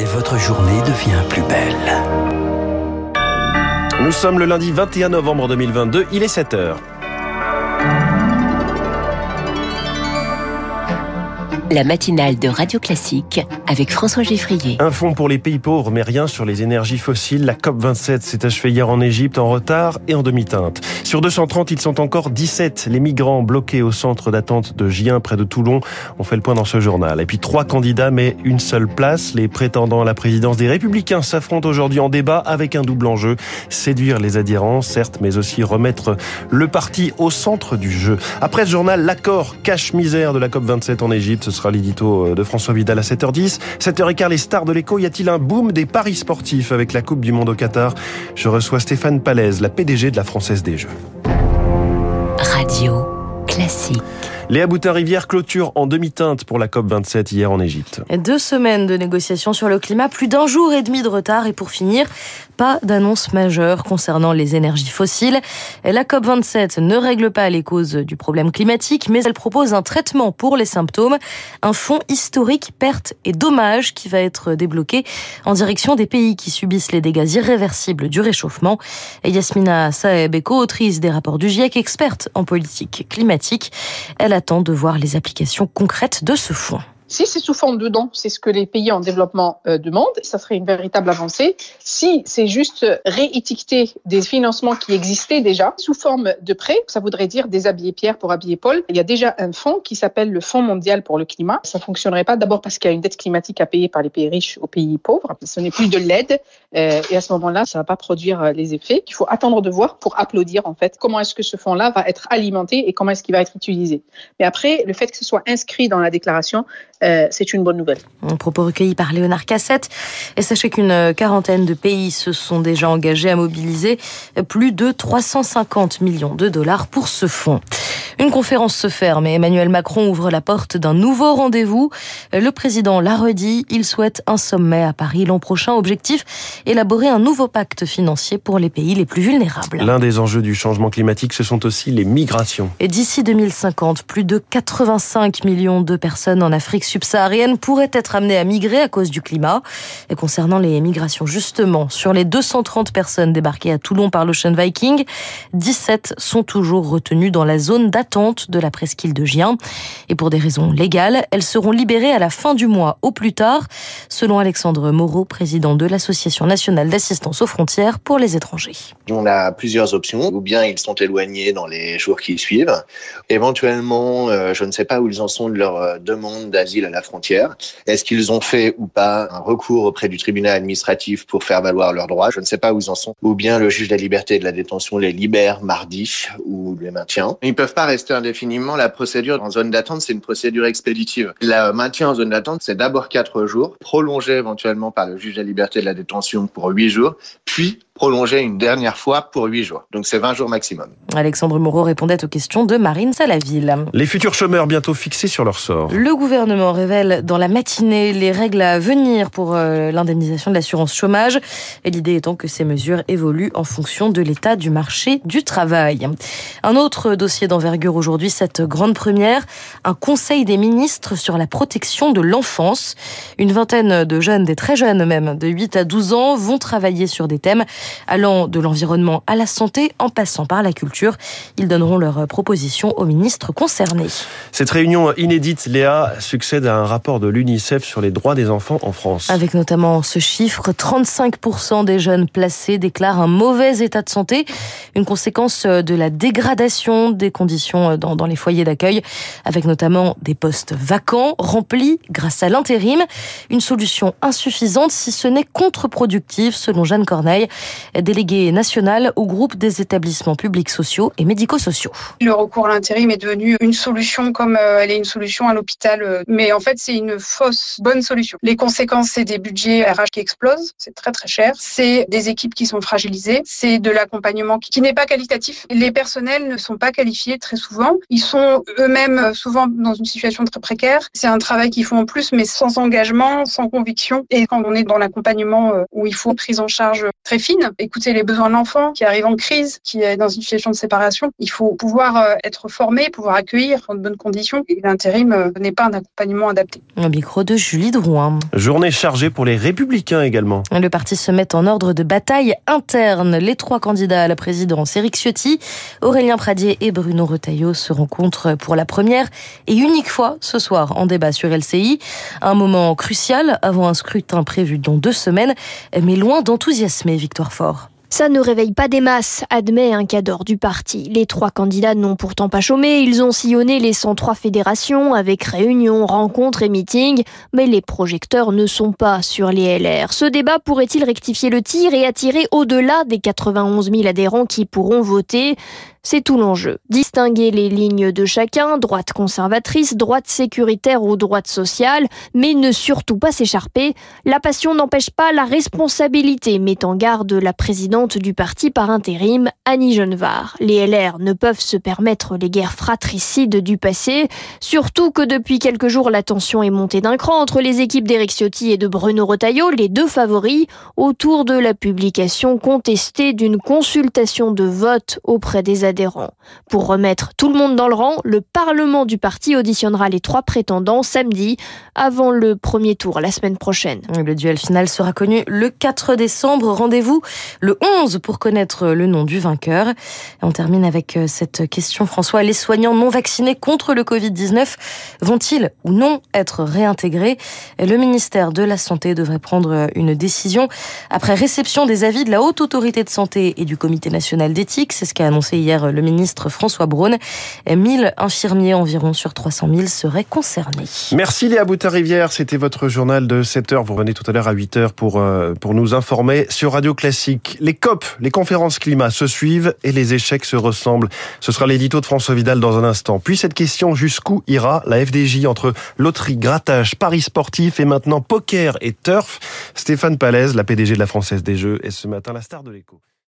et votre journée devient plus belle. Nous sommes le lundi 21 novembre 2022, il est 7 la matinale de Radio Classique avec François Geffrier. Un fonds pour les pays pauvres, mais rien sur les énergies fossiles. La COP27 s'est achevée hier en Égypte en retard et en demi-teinte. Sur 230, ils sont encore 17. Les migrants bloqués au centre d'attente de Gien, près de Toulon. On fait le point dans ce journal. Et puis trois candidats, mais une seule place. Les prétendants à la présidence des Républicains s'affrontent aujourd'hui en débat avec un double enjeu. Séduire les adhérents, certes, mais aussi remettre le parti au centre du jeu. Après ce journal, l'accord cache-misère de la COP27 en Égypte sera l'édito euh, de François Vidal à 7h10. 7h15, les stars de l'écho. Y a-t-il un boom des paris sportifs avec la Coupe du Monde au Qatar? Je reçois Stéphane Palaise, la PDG de la Française des Jeux. Radio classique. Léa Boutin-Rivière clôture en demi-teinte pour la COP27 hier en Égypte. Deux semaines de négociations sur le climat, plus d'un jour et demi de retard et pour finir, pas d'annonce majeure concernant les énergies fossiles. La COP27 ne règle pas les causes du problème climatique, mais elle propose un traitement pour les symptômes, un fonds historique pertes et dommages qui va être débloqué en direction des pays qui subissent les dégâts irréversibles du réchauffement. Yasmina Saeb est co-autrice des rapports du GIEC, experte en politique climatique. Elle a attend de voir les applications concrètes de ce fonds. Si c'est sous forme de dons, c'est ce que les pays en développement euh, demandent, ça serait une véritable avancée. Si c'est juste réétiqueter des financements qui existaient déjà sous forme de prêts, ça voudrait dire déshabiller Pierre pour habiller Paul. Il y a déjà un fonds qui s'appelle le Fonds mondial pour le climat. Ça fonctionnerait pas d'abord parce qu'il y a une dette climatique à payer par les pays riches aux pays pauvres. Ce n'est plus de l'aide euh, et à ce moment-là, ça va pas produire euh, les effets. Il faut attendre de voir pour applaudir en fait comment est-ce que ce fonds-là va être alimenté et comment est-ce qu'il va être utilisé. Mais après, le fait que ce soit inscrit dans la déclaration, euh, c'est une bonne nouvelle. Un propos recueilli par Léonard Cassette. Et sachez qu'une quarantaine de pays se sont déjà engagés à mobiliser plus de 350 millions de dollars pour ce fonds. Une conférence se ferme et Emmanuel Macron ouvre la porte d'un nouveau rendez-vous. Le président l'a redit, il souhaite un sommet à Paris l'an prochain. Objectif, élaborer un nouveau pacte financier pour les pays les plus vulnérables. L'un des enjeux du changement climatique, ce sont aussi les migrations. Et d'ici 2050, plus de 85 millions de personnes en Afrique subsaharienne pourraient être amenées à migrer à cause du climat. Et concernant les migrations, justement, sur les 230 personnes débarquées à Toulon par l'Ocean Viking, 17 sont toujours retenues dans la zone d'attente de la presqu'île de Gien. Et pour des raisons légales, elles seront libérées à la fin du mois au plus tard, selon Alexandre Moreau, président de l'Association nationale d'assistance aux frontières pour les étrangers. On a plusieurs options. Ou bien ils sont éloignés dans les jours qui suivent. Éventuellement, euh, je ne sais pas où ils en sont de leur euh, demande d'asile à la frontière. Est-ce qu'ils ont fait ou pas un recours auprès du tribunal administratif pour faire valoir leurs droits? Je ne sais pas où ils en sont. Ou bien le juge de la liberté et de la détention les libère mardi ou les maintient. Ils peuvent pas rester indéfiniment. La procédure en zone d'attente, c'est une procédure expéditive. Le maintien en zone d'attente, c'est d'abord quatre jours, prolongé éventuellement par le juge de la liberté et de la détention pour huit jours, puis prolongé une dernière fois pour 8 jours. Donc c'est 20 jours maximum. Alexandre Moreau répondait aux questions de Marine Salaville. Les futurs chômeurs bientôt fixés sur leur sort. Le gouvernement révèle dans la matinée les règles à venir pour euh, l'indemnisation de l'assurance chômage. Et l'idée étant que ces mesures évoluent en fonction de l'état du marché du travail. Un autre dossier d'envergure aujourd'hui, cette grande première, un conseil des ministres sur la protection de l'enfance. Une vingtaine de jeunes, des très jeunes même, de 8 à 12 ans, vont travailler sur des thèmes allant de l'environnement à la santé en passant par la culture. Ils donneront leurs propositions aux ministres concernés. Cette réunion inédite, Léa, succède à un rapport de l'UNICEF sur les droits des enfants en France. Avec notamment ce chiffre, 35% des jeunes placés déclarent un mauvais état de santé, une conséquence de la dégradation des conditions dans, dans les foyers d'accueil, avec notamment des postes vacants, remplis grâce à l'intérim. Une solution insuffisante, si ce n'est contre-productive, selon Jeanne Corneille déléguée nationale au groupe des établissements publics sociaux et médico-sociaux. Le recours à l'intérim est devenu une solution comme euh, elle est une solution à l'hôpital, euh, mais en fait c'est une fausse bonne solution. Les conséquences, c'est des budgets RH qui explosent, c'est très très cher, c'est des équipes qui sont fragilisées, c'est de l'accompagnement qui n'est pas qualitatif. Les personnels ne sont pas qualifiés très souvent, ils sont eux-mêmes euh, souvent dans une situation très précaire. C'est un travail qu'ils font en plus, mais sans engagement, sans conviction. Et quand on est dans l'accompagnement où il faut une prise en charge très fine, copine, écouter les besoins de l'enfant qui arrive en crise, qui est dans une situation de séparation. Il faut pouvoir euh, être formé, pouvoir accueillir dans de bonnes conditions. Et l'intérim euh, n'est pas un accompagnement adapté. Un micro de Julie Drouin. Journée chargée pour les républicains également. Le parti se met en ordre de bataille interne. Les trois candidats à la présidence, Éric Ciotti, Aurélien Pradier et Bruno Retailleau, se rencontrent pour la première et unique fois ce soir en débat sur LCI. Un moment crucial avant un scrutin prévu dans deux semaines, mais loin d'enthousiasmer Victoire for. Ça ne réveille pas des masses, admet un cadre du parti. Les trois candidats n'ont pourtant pas chômé, ils ont sillonné les 103 fédérations avec réunions, rencontres et meetings, mais les projecteurs ne sont pas sur les LR. Ce débat pourrait-il rectifier le tir et attirer au-delà des 91 000 adhérents qui pourront voter? C'est tout l'enjeu. Distinguer les lignes de chacun, droite conservatrice, droite sécuritaire ou droite sociale, mais ne surtout pas s'écharper. La passion n'empêche pas la responsabilité, met en garde la présidente du parti par intérim, Annie Genevard. Les LR ne peuvent se permettre les guerres fratricides du passé, surtout que depuis quelques jours la tension est montée d'un cran entre les équipes d'Éric Ciotti et de Bruno Retailleau, les deux favoris, autour de la publication contestée d'une consultation de vote auprès des adhérents. Pour remettre tout le monde dans le rang, le Parlement du parti auditionnera les trois prétendants samedi, avant le premier tour la semaine prochaine. Le duel final sera connu le 4 décembre. Rendez-vous le 11 pour connaître le nom du vainqueur. On termine avec euh, cette question, François. Les soignants non vaccinés contre le Covid-19 vont-ils ou non être réintégrés? Le ministère de la Santé devrait prendre une décision après réception des avis de la Haute Autorité de Santé et du Comité national d'éthique. C'est ce qu'a annoncé hier le ministre François Braun. 1000 infirmiers environ sur 300 000 seraient concernés. Merci Léa Boutard-Rivière, c'était votre journal de 7h. Vous revenez tout à l'heure à 8h pour, euh, pour nous informer sur Radio Classique. Les COP, les conférences climat se suivent et les échecs se ressemblent. Ce sera l'édito de François Vidal dans un instant. Puis cette question, jusqu'où ira la FDJ entre loterie, grattage, paris sportif et maintenant poker et turf? Stéphane Palaise, la PDG de la Française des Jeux, est ce matin la star de l'écho.